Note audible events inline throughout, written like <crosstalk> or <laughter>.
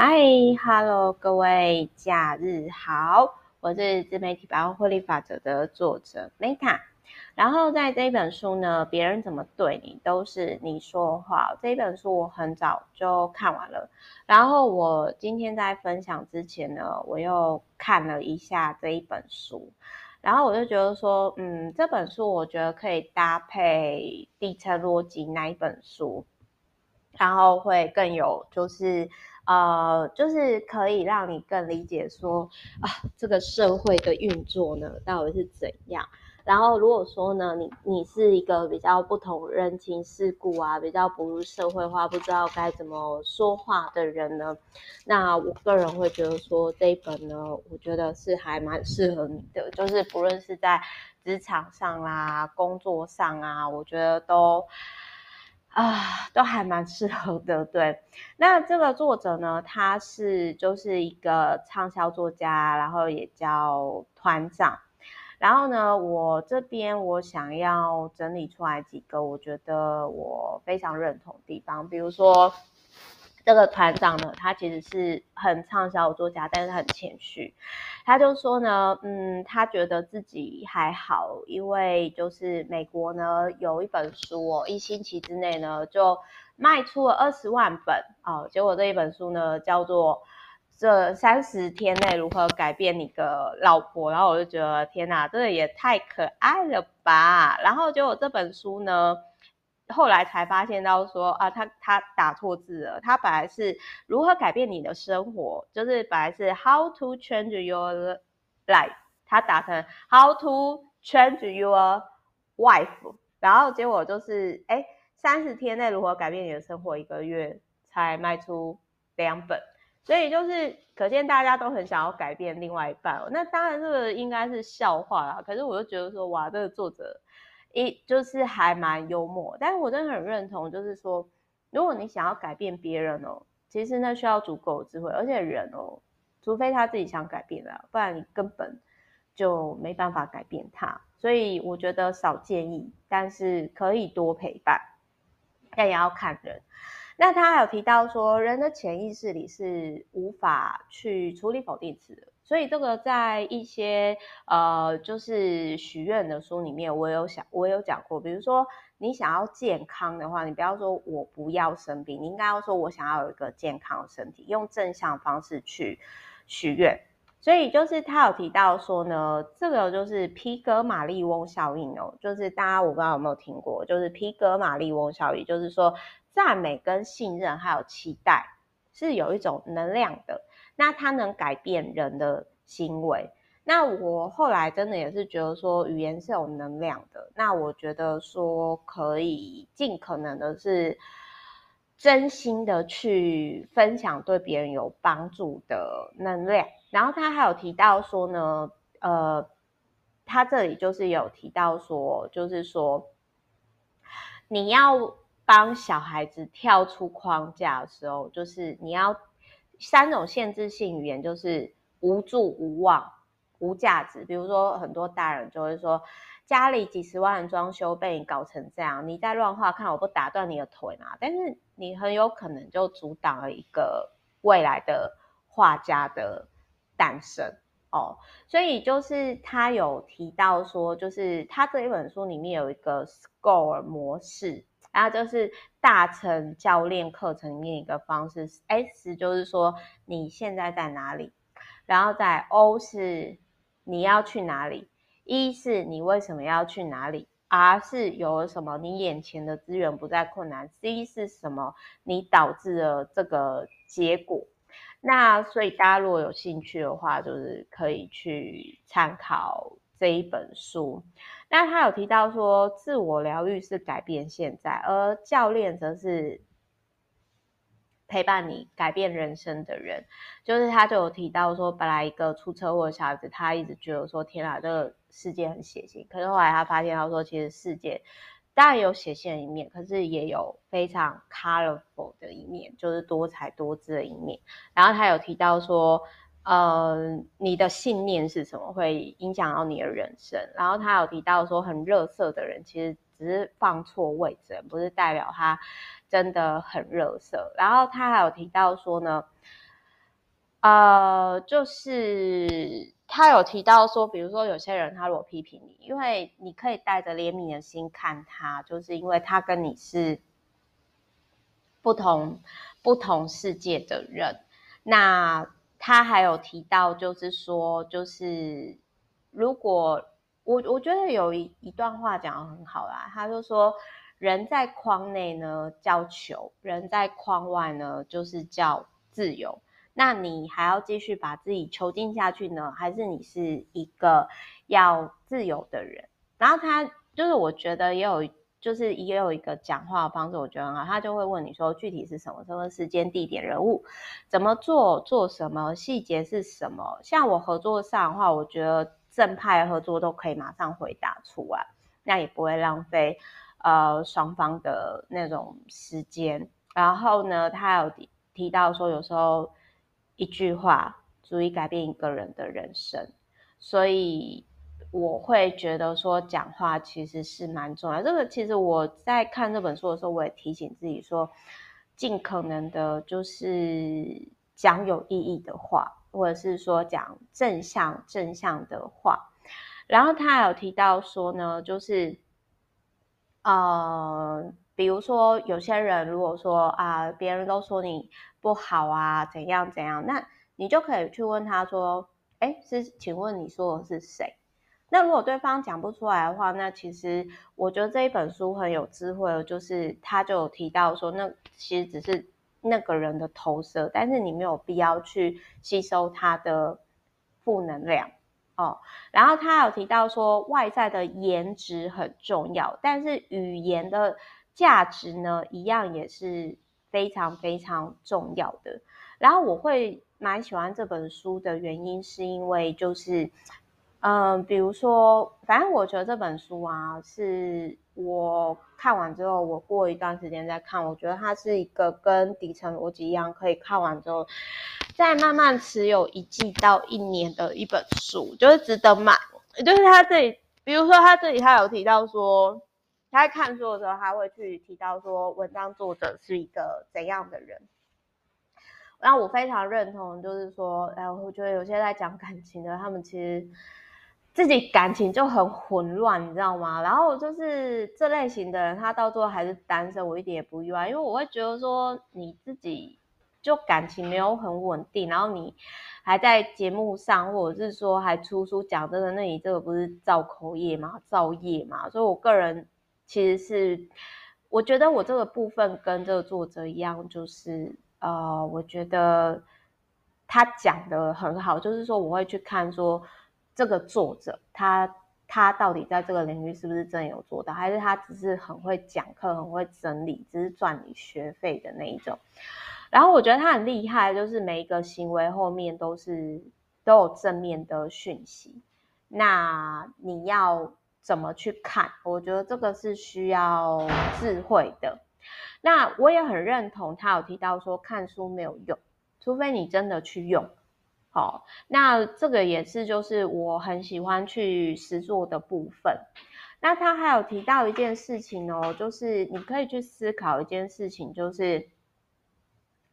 嗨哈喽各位，假日好，我是自媒体百万获利法则的作者 Meta。然后在这一本书呢，别人怎么对你，都是你说话。这一本书我很早就看完了，然后我今天在分享之前呢，我又看了一下这一本书，然后我就觉得说，嗯，这本书我觉得可以搭配底层逻辑那一本书，然后会更有就是。呃，就是可以让你更理解说啊，这个社会的运作呢，到底是怎样。然后如果说呢，你你是一个比较不同人情世故啊，比较不入社会化，不知道该怎么说话的人呢，那我个人会觉得说这一本呢，我觉得是还蛮适合你的。就是不论是在职场上啦、工作上啊，我觉得都。啊，都还蛮适合的，对。那这个作者呢，他是就是一个畅销作家，然后也叫团长。然后呢，我这边我想要整理出来几个我觉得我非常认同的地方，比如说。这个团长呢，他其实是很畅销的作家，但是很谦虚。他就说呢，嗯，他觉得自己还好，因为就是美国呢有一本书哦，一星期之内呢就卖出了二十万本哦。结果这一本书呢叫做《这三十天内如何改变你的老婆》，然后我就觉得天哪，这个也太可爱了吧！然后结果这本书呢。后来才发现到说啊，他他打错字了，他本来是如何改变你的生活，就是本来是 How to change your life，他打成 How to change your wife，然后结果就是哎，三十天内如何改变你的生活，一个月才卖出两本，所以就是可见大家都很想要改变另外一半，那当然这个应该是笑话啦，可是我就觉得说哇，这个作者。一就是还蛮幽默，但是我真的很认同，就是说，如果你想要改变别人哦，其实那需要足够的智慧，而且人哦，除非他自己想改变了，不然你根本就没办法改变他。所以我觉得少建议，但是可以多陪伴，但也要看人。那他还有提到说，人的潜意识里是无法去处理否定词的。所以这个在一些呃，就是许愿的书里面，我有想，我有讲过。比如说，你想要健康的话，你不要说我不要生病，你应该要说我想要有一个健康的身体，用正向方式去许愿。所以就是他有提到说呢，这个就是皮格马利翁效应哦，就是大家我不知道有没有听过，就是皮格马利翁效应，就是说赞美跟信任还有期待是有一种能量的。那它能改变人的行为。那我后来真的也是觉得说，语言是有能量的。那我觉得说，可以尽可能的是真心的去分享对别人有帮助的能量。然后他还有提到说呢，呃，他这里就是有提到说，就是说你要帮小孩子跳出框架的时候，就是你要。三种限制性语言就是无助、无望、无价值。比如说，很多大人就会说，家里几十万的装修被你搞成这样，你再乱画，看我不打断你的腿嘛？但是你很有可能就阻挡了一个未来的画家的诞生哦。所以就是他有提到说，就是他这一本书里面有一个 SCORE 模式。然后就是大成教练课程里面一个方式，S 就是说你现在在哪里，然后在 O 是你要去哪里，E 是你为什么要去哪里，R 是有什么你眼前的资源不再困难，C 是什么你导致了这个结果。那所以大家如果有兴趣的话，就是可以去参考这一本书。那他有提到说，自我疗愈是改变现在，而教练则是陪伴你改变人生的人。就是他就有提到说，本来一个出车祸的小孩子，他一直觉得说，天啊，这个世界很血腥。可是后来他发现他说，其实世界当然有血腥的一面，可是也有非常 colorful 的一面，就是多彩多姿的一面。然后他有提到说。呃，你的信念是什么，会影响到你的人生。然后他有提到说，很热色的人其实只是放错位置，不是代表他真的很热色。然后他还有提到说呢，呃，就是他有提到说，比如说有些人他如果批评你，因为你可以带着怜悯的心看他，就是因为他跟你是不同不同世界的人。那他还有提到，就是说，就是如果我我觉得有一一段话讲得很好啦，他就说。人在框内呢叫囚，人在框外呢就是叫自由。那你还要继续把自己囚禁下去呢，还是你是一个要自由的人？然后他就是我觉得也有，就是也有一个讲话的方式，我觉得很好。他就会问你说具体是什么？什么时间、地点、人物，怎么做？做什么？细节是什么？像我合作上的话，我觉得正派合作都可以马上回答出来，那也不会浪费。呃，双方的那种时间，然后呢，他有提提到说，有时候一句话足以改变一个人的人生，所以我会觉得说，讲话其实是蛮重要。这个其实我在看这本书的时候，我也提醒自己说，尽可能的就是讲有意义的话，或者是说讲正向正向的话。然后他有提到说呢，就是。呃，比如说有些人如果说啊，别人都说你不好啊，怎样怎样，那你就可以去问他说，哎，是，请问你说的是谁？那如果对方讲不出来的话，那其实我觉得这一本书很有智慧，就是他就有提到说，那其实只是那个人的投射，但是你没有必要去吸收他的负能量。哦，然后他有提到说，外在的颜值很重要，但是语言的价值呢，一样也是非常非常重要的。然后我会蛮喜欢这本书的原因，是因为就是，嗯、比如说，反正我觉得这本书啊，是我看完之后，我过一段时间再看，我觉得它是一个跟底层逻辑一样，可以看完之后。再慢慢持有一季到一年的一本书，就是值得买。就是他这里，比如说他这里他有提到说，他在看书的时候，他会去提到说，文章作者是一个怎样的人。然后我非常认同，就是说，哎，我觉得有些在讲感情的，他们其实自己感情就很混乱，你知道吗？然后就是这类型的人，他到最后还是单身，我一点也不意外，因为我会觉得说，你自己。就感情没有很稳定，然后你还在节目上，或者是说还出书讲这个，那你这个不是造口业嘛？造业嘛。所以我个人其实是，我觉得我这个部分跟这个作者一样，就是呃，我觉得他讲的很好，就是说我会去看说这个作者他他到底在这个领域是不是真有做到，还是他只是很会讲课、很会整理，只是赚你学费的那一种。然后我觉得他很厉害，就是每一个行为后面都是都有正面的讯息。那你要怎么去看？我觉得这个是需要智慧的。那我也很认同他有提到说，看书没有用，除非你真的去用。好，那这个也是就是我很喜欢去实作的部分。那他还有提到一件事情哦，就是你可以去思考一件事情，就是。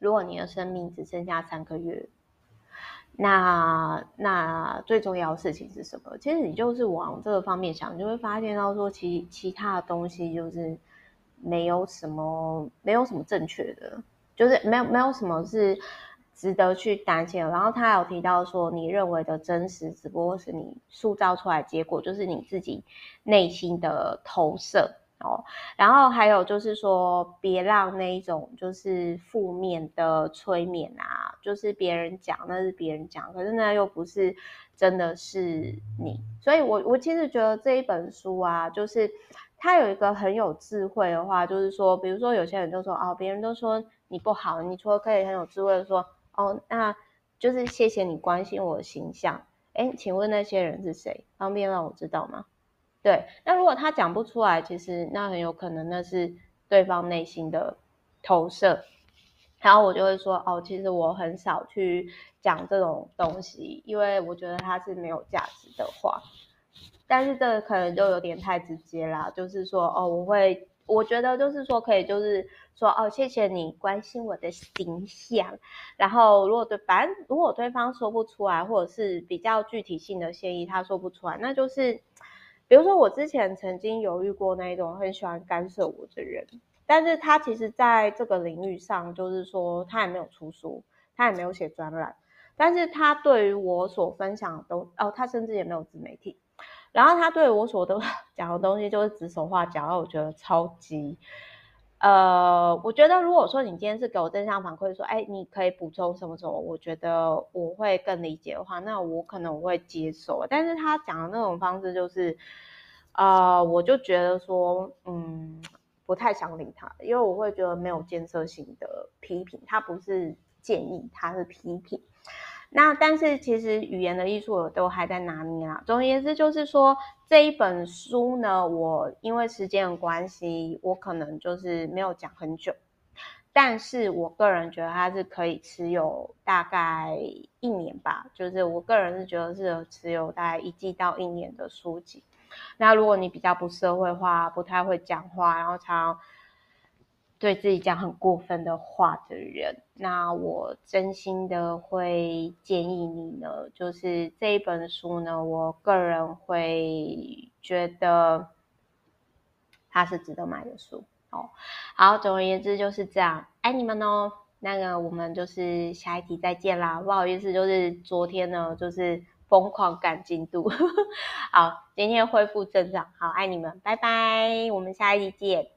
如果你的生命只剩下三个月，那那最重要的事情是什么？其实你就是往这个方面想，你就会发现到说其，其其他的东西就是没有什么，没有什么正确的，就是没有没有什么是值得去担心。然后他有提到说，你认为的真实，只不过是你塑造出来结果，就是你自己内心的投射。哦，然后还有就是说，别让那一种就是负面的催眠啊，就是别人讲那是别人讲，可是那又不是真的是你。所以我我其实觉得这一本书啊，就是它有一个很有智慧的话，就是说，比如说有些人就说哦，别人都说你不好，你除了可以很有智慧的说哦，那就是谢谢你关心我的形象。哎，请问那些人是谁？方便让我知道吗？对，那如果他讲不出来，其实那很有可能那是对方内心的投射。然后我就会说，哦，其实我很少去讲这种东西，因为我觉得它是没有价值的话。但是这个可能就有点太直接啦，就是说，哦，我会我觉得就是说可以，就是说哦，谢谢你关心我的形象。然后如果对，反正如果对方说不出来，或者是比较具体性的建议他说不出来，那就是，比如说我之前曾经犹豫过那一种很喜欢干涉我的人，但是他其实在这个领域上，就是说他也没有出书，他也没有写专栏，但是他对于我所分享的都，哦，他甚至也没有自媒体。然后他对我所都 <laughs> 讲的东西就是指手画脚，然后我觉得超级，呃，我觉得如果说你今天是给我正向反馈，说，哎，你可以补充什么什么，我觉得我会更理解的话，那我可能我会接受。但是他讲的那种方式就是，呃，我就觉得说，嗯，不太想理他，因为我会觉得没有建设性的批评，他不是建议，他是批评。那但是其实语言的艺术我都还在拿捏啦。总而言之就是说，这一本书呢，我因为时间的关系，我可能就是没有讲很久。但是我个人觉得它是可以持有大概一年吧，就是我个人是觉得是持有大概一季到一年的书籍。那如果你比较不社会化，不太会讲话，然后常对自己讲很过分的话的人，那我真心的会建议你呢，就是这一本书呢，我个人会觉得它是值得买的书。哦，好，总而言之就是这样，爱你们哦。那个我们就是下一集再见啦，不好意思，就是昨天呢，就是疯狂赶进度。<laughs> 好，今天恢复正常，好，爱你们，拜拜，我们下一集见。